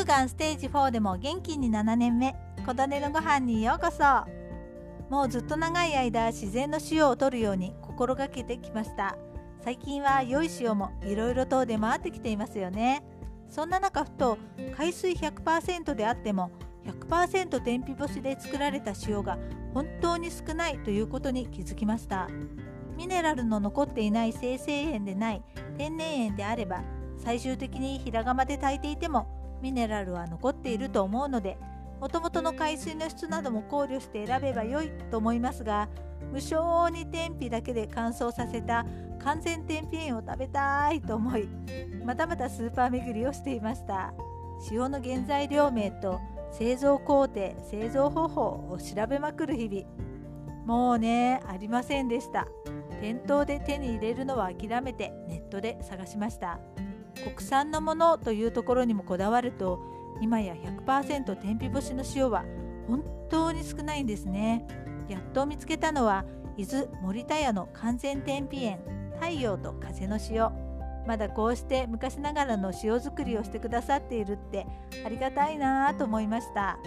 乳がんステージ4でも元気に7年目。小種のご飯にようこそ。もうずっと長い間自然の塩を取るように心がけてきました。最近は良い塩もいろいろと出回ってきていますよね。そんな中ふと海水100%であっても100%天日干しで作られた塩が本当に少ないということに気づきました。ミネラルの残っていない生成塩でない天然塩であれば最終的に平釜で炊いていてもミネラルは残っていると思うのでもともとの海水の質なども考慮して選べば良いと思いますが無性に天日だけで乾燥させた完全天日塩を食べたいと思いまたまたスーパー巡りをしていました。塩の原材料名と製造工程製造方法を調べまくる日々。もうねありませんでした。店頭で手に入れるのは諦めてネットで探しました。国産のものというところにもこだわると今や100%天日干しの塩は本当に少ないんですね。やっと見つけたのは伊豆森田屋の完全天日塩太陽と風の塩。まだこうして昔ながらの塩作りをしてくださっているってありがたいなぁと思いました。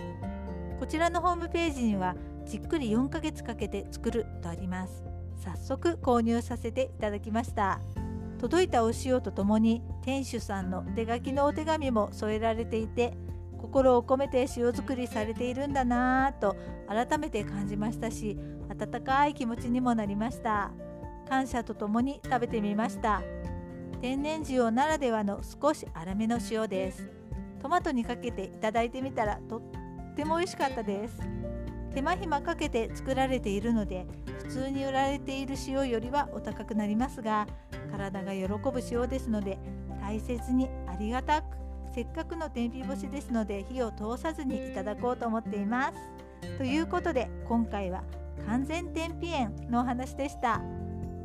こちらのホームページにはじっくり4ヶ月かけて作るとあります。早速購入させていただきました。届いたお塩とともに店主さんの手書きのお手紙も添えられていて心を込めて塩作りされているんだなぁと改めて感じましたし温かい気持ちにもなりました。感謝とともに食べてみました。天然塩ならではの少し粗めの塩です。トマトにかけていただいてみたらとっても美味しかったです。手間暇かけて作られているので普通に売られている塩よりはお高くなりますが体が喜ぶ塩ですので大切にありがたくせっかくの天日干しですので火を通さずにいただこうと思っています。ということで今回は完全天日塩のお話でした。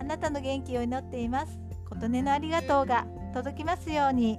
あなたの元気を祈っています。琴音のありがとうが届きますように。